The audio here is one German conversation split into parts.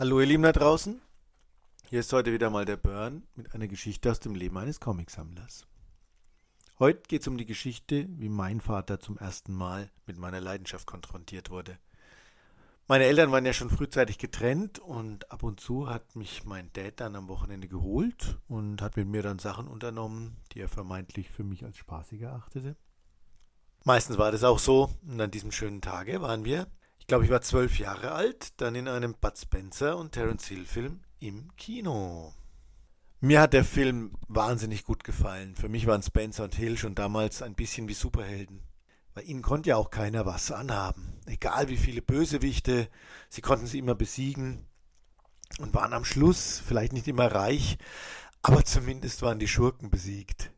Hallo ihr Lieben da draußen. Hier ist heute wieder mal der Burn mit einer Geschichte aus dem Leben eines Comicsammlers. Heute geht es um die Geschichte, wie mein Vater zum ersten Mal mit meiner Leidenschaft konfrontiert wurde. Meine Eltern waren ja schon frühzeitig getrennt und ab und zu hat mich mein Dad dann am Wochenende geholt und hat mit mir dann Sachen unternommen, die er vermeintlich für mich als spaßig erachtete. Meistens war das auch so und an diesem schönen Tage waren wir glaube, ich war zwölf Jahre alt, dann in einem Bud Spencer und Terence Hill Film im Kino. Mir hat der Film wahnsinnig gut gefallen. Für mich waren Spencer und Hill schon damals ein bisschen wie Superhelden. Bei ihnen konnte ja auch keiner was anhaben. Egal wie viele Bösewichte, sie konnten sie immer besiegen und waren am Schluss vielleicht nicht immer reich, aber zumindest waren die Schurken besiegt.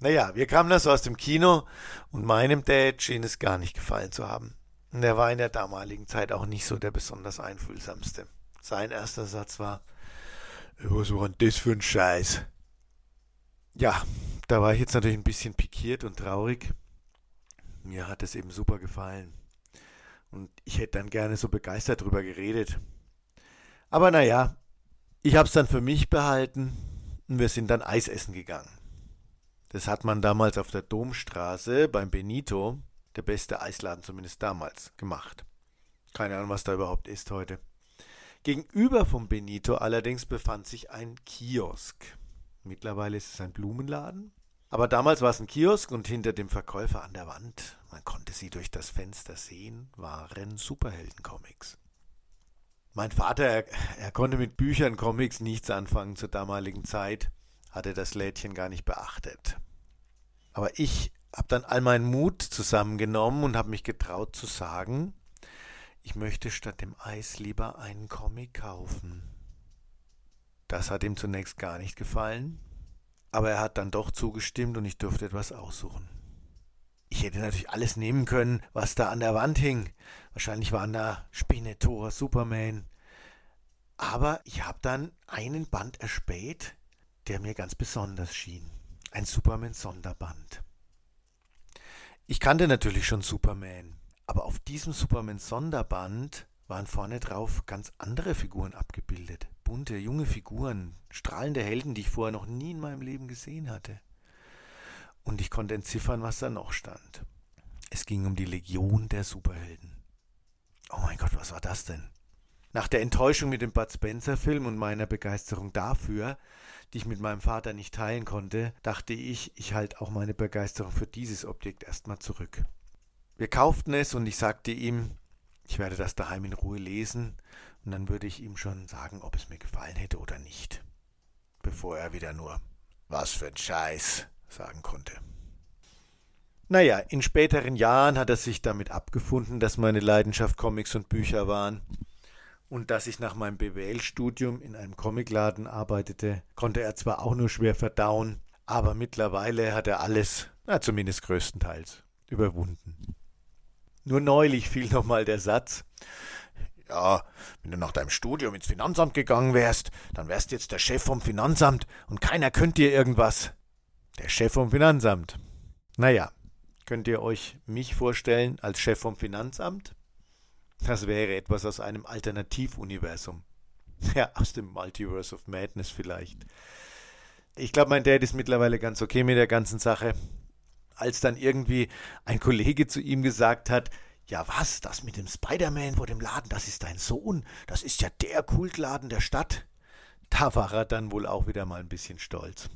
Naja, wir kamen also aus dem Kino und meinem Dad schien es gar nicht gefallen zu haben. Und er war in der damaligen Zeit auch nicht so der besonders einfühlsamste. Sein erster Satz war, was war denn das für ein Scheiß? Ja, da war ich jetzt natürlich ein bisschen pikiert und traurig. Mir hat es eben super gefallen. Und ich hätte dann gerne so begeistert drüber geredet. Aber naja, ich habe es dann für mich behalten und wir sind dann Eis essen gegangen. Das hat man damals auf der Domstraße beim Benito der beste Eisladen zumindest damals gemacht. Keine Ahnung, was da überhaupt ist heute. Gegenüber vom Benito allerdings befand sich ein Kiosk. Mittlerweile ist es ein Blumenladen. Aber damals war es ein Kiosk und hinter dem Verkäufer an der Wand, man konnte sie durch das Fenster sehen, waren Superheldencomics. Mein Vater, er, er konnte mit Büchern, Comics nichts anfangen zur damaligen Zeit, hatte das Lädchen gar nicht beachtet. Aber ich habe dann all meinen Mut zusammengenommen und habe mich getraut zu sagen, ich möchte statt dem Eis lieber einen Comic kaufen. Das hat ihm zunächst gar nicht gefallen, aber er hat dann doch zugestimmt und ich durfte etwas aussuchen. Ich hätte natürlich alles nehmen können, was da an der Wand hing. Wahrscheinlich waren da Spinnetor, Superman. Aber ich habe dann einen Band erspäht, der mir ganz besonders schien. Ein Superman-Sonderband. Ich kannte natürlich schon Superman, aber auf diesem Superman-Sonderband waren vorne drauf ganz andere Figuren abgebildet. Bunte, junge Figuren, strahlende Helden, die ich vorher noch nie in meinem Leben gesehen hatte. Und ich konnte entziffern, was da noch stand. Es ging um die Legion der Superhelden. Oh mein Gott, was war das denn? Nach der Enttäuschung mit dem Bud Spencer-Film und meiner Begeisterung dafür, die ich mit meinem Vater nicht teilen konnte, dachte ich, ich halte auch meine Begeisterung für dieses Objekt erstmal zurück. Wir kauften es und ich sagte ihm, ich werde das daheim in Ruhe lesen und dann würde ich ihm schon sagen, ob es mir gefallen hätte oder nicht. Bevor er wieder nur was für ein Scheiß sagen konnte. Naja, in späteren Jahren hat er sich damit abgefunden, dass meine Leidenschaft Comics und Bücher waren und dass ich nach meinem BWL-Studium in einem Comicladen arbeitete, konnte er zwar auch nur schwer verdauen, aber mittlerweile hat er alles, na zumindest größtenteils, überwunden. Nur neulich fiel nochmal der Satz, ja, wenn du nach deinem Studium ins Finanzamt gegangen wärst, dann wärst jetzt der Chef vom Finanzamt und keiner könnte dir irgendwas. Der Chef vom Finanzamt. Naja, könnt ihr euch mich vorstellen als Chef vom Finanzamt? Das wäre etwas aus einem Alternativuniversum. Ja, aus dem Multiverse of Madness vielleicht. Ich glaube, mein Dad ist mittlerweile ganz okay mit der ganzen Sache. Als dann irgendwie ein Kollege zu ihm gesagt hat, ja was, das mit dem Spider-Man vor dem Laden, das ist dein Sohn, das ist ja der Kultladen der Stadt. Da war er dann wohl auch wieder mal ein bisschen stolz.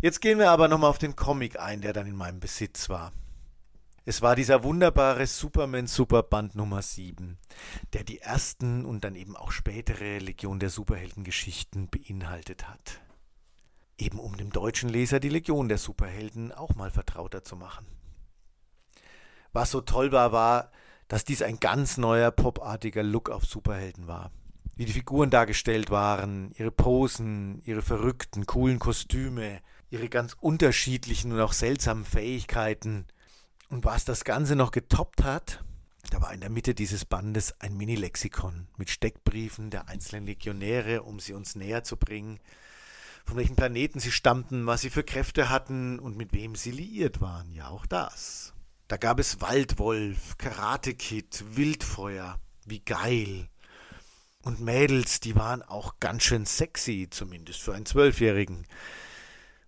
Jetzt gehen wir aber nochmal auf den Comic ein, der dann in meinem Besitz war. Es war dieser wunderbare Superman Superband Nummer 7, der die ersten und dann eben auch spätere Legion der Superheldengeschichten beinhaltet hat. Eben um dem deutschen Leser die Legion der Superhelden auch mal vertrauter zu machen. Was so toll war, war, dass dies ein ganz neuer popartiger Look auf Superhelden war. Wie die Figuren dargestellt waren, ihre Posen, ihre verrückten, coolen Kostüme, ihre ganz unterschiedlichen und auch seltsamen Fähigkeiten – und was das Ganze noch getoppt hat, da war in der Mitte dieses Bandes ein Mini-Lexikon mit Steckbriefen der einzelnen Legionäre, um sie uns näher zu bringen, von welchem Planeten sie stammten, was sie für Kräfte hatten und mit wem sie liiert waren. Ja, auch das. Da gab es Waldwolf, Karate Kid, Wildfeuer. Wie geil. Und Mädels, die waren auch ganz schön sexy, zumindest für einen Zwölfjährigen.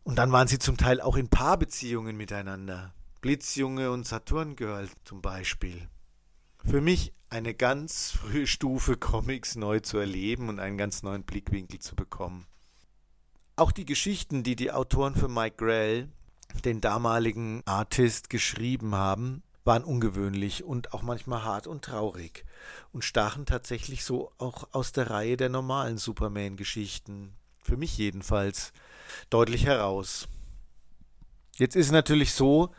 Und dann waren sie zum Teil auch in Paarbeziehungen miteinander. Blitzjunge und Saturn-Girl zum Beispiel. Für mich eine ganz frühe Stufe, Comics neu zu erleben und einen ganz neuen Blickwinkel zu bekommen. Auch die Geschichten, die die Autoren für Mike Grell, den damaligen Artist, geschrieben haben, waren ungewöhnlich und auch manchmal hart und traurig und stachen tatsächlich so auch aus der Reihe der normalen Superman-Geschichten, für mich jedenfalls, deutlich heraus. Jetzt ist es natürlich so,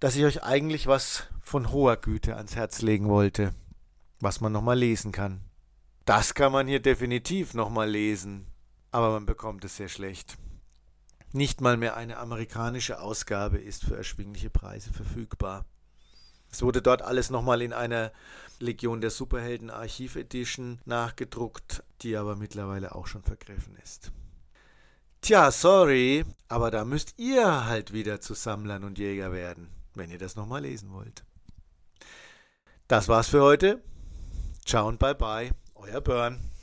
dass ich euch eigentlich was von hoher Güte ans Herz legen wollte, was man nochmal lesen kann. Das kann man hier definitiv nochmal lesen aber man bekommt es sehr schlecht. Nicht mal mehr eine amerikanische Ausgabe ist für erschwingliche Preise verfügbar. Es wurde dort alles nochmal in einer Legion der Superhelden Archiv Edition nachgedruckt, die aber mittlerweile auch schon vergriffen ist. Tja, sorry, aber da müsst ihr halt wieder zu Sammlern und Jäger werden, wenn ihr das nochmal lesen wollt. Das war's für heute. Ciao und bye bye, euer Burn.